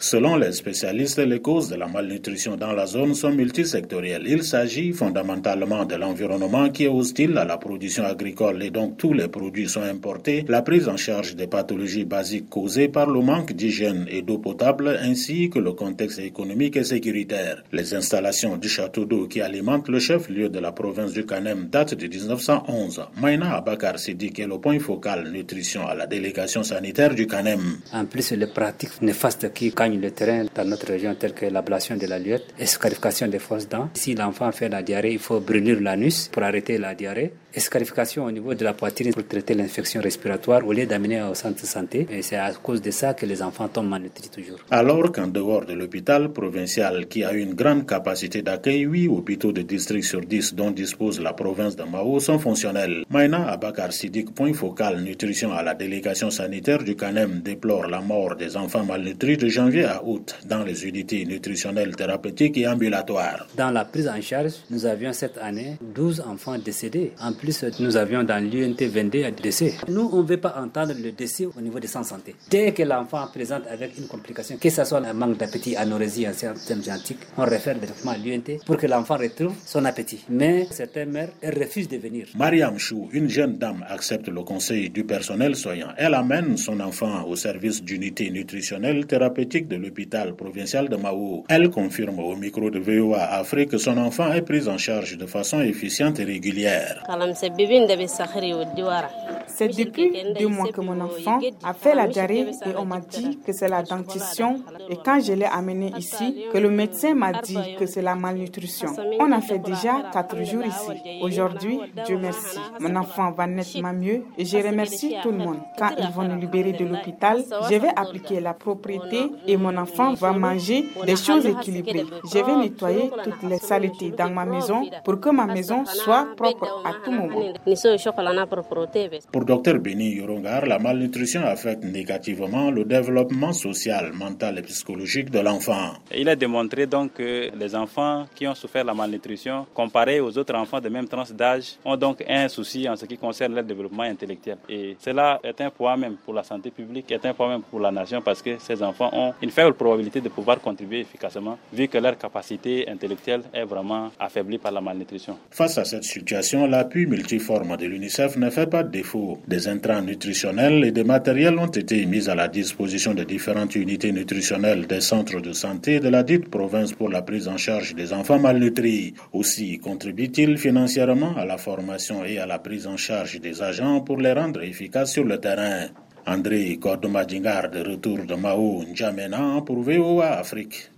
Selon les spécialistes, les causes de la malnutrition dans la zone sont multisectorielles. Il s'agit fondamentalement de l'environnement qui est hostile à la production agricole et donc tous les produits sont importés, la prise en charge des pathologies basiques causées par le manque d'hygiène et d'eau potable ainsi que le contexte économique et sécuritaire. Les installations du château d'eau qui alimentent le chef-lieu de la province du Canem datent de 1911. Maïna Abakar Sidik est le point focal nutrition à la délégation sanitaire du Canem. En plus, les pratiques néfastes qui le terrain dans notre région, telles que l'ablation de la luette, escarification des fausses dents. Si l'enfant fait la diarrhée, il faut brûler l'anus pour arrêter la diarrhée escarification au niveau de la poitrine pour traiter l'infection respiratoire au lieu d'amener au centre de santé. Et c'est à cause de ça que les enfants tombent malnutris toujours. Alors qu'en dehors de l'hôpital provincial qui a une grande capacité d'accueil, 8 hôpitaux de district sur 10 dont dispose la province de Mao sont fonctionnels. Maïna Abakar Sidik, point focal nutrition à la délégation sanitaire du CANEM, déplore la mort des enfants malnutris de janvier à août dans les unités nutritionnelles thérapeutiques et ambulatoires. Dans la prise en charge, nous avions cette année 12 enfants décédés. En plus, nous avions dans l'UNT 22 un décès. Nous, on ne veut pas entendre le décès au niveau des sans santé. Dès que l'enfant présente avec une complication, que ce soit un manque d'appétit, anorexie, un système génétique, on réfère directement à l'UNT pour que l'enfant retrouve son appétit. Mais certaines mères, elles refusent de venir. Mariam Chou, une jeune dame, accepte le conseil du personnel soignant. Elle amène son enfant au service d'unité nutritionnelle thérapeutique de l'hôpital provincial de Mao. Elle confirme au micro de VOA Afrique que son enfant est pris en charge de façon efficiente et régulière. C'est depuis deux mois que mon enfant a fait la diarrhée et on m'a dit que c'est la dentition. Et quand je l'ai amené ici, que le médecin m'a dit que c'est la malnutrition. On a fait déjà quatre jours ici. Aujourd'hui, Dieu merci, mon enfant va nettement mieux et je remercie tout le monde. Quand ils vont nous libérer de l'hôpital, je vais appliquer la propriété et mon enfant va manger des choses équilibrées. Je vais nettoyer toutes les saletés dans ma maison pour que ma maison soit propre à tout moment. Pour Dr Beni Yorongar, la malnutrition affecte négativement le développement social, mental et psychologique de l'enfant. Il a démontré donc que les enfants qui ont souffert de la malnutrition, comparés aux autres enfants de même tranche d'âge, ont donc un souci en ce qui concerne leur développement intellectuel. Et cela est un poids même pour la santé publique, est un poids même pour la nation parce que ces enfants ont une faible probabilité de pouvoir contribuer efficacement vu que leur capacité intellectuelle est vraiment affaiblie par la malnutrition. Face à cette situation, l'appui multiforme de l'UNICEF ne fait pas défaut. Des intrants nutritionnels et des matériels ont été mis à la disposition de différentes unités nutritionnelles des centres de santé de la dite province pour la prise en charge des enfants malnutris. Aussi contribue-t-il financièrement à la formation et à la prise en charge des agents pour les rendre efficaces sur le terrain. André Kordomadingar de retour de Mao N'Djamena pour VOA Afrique.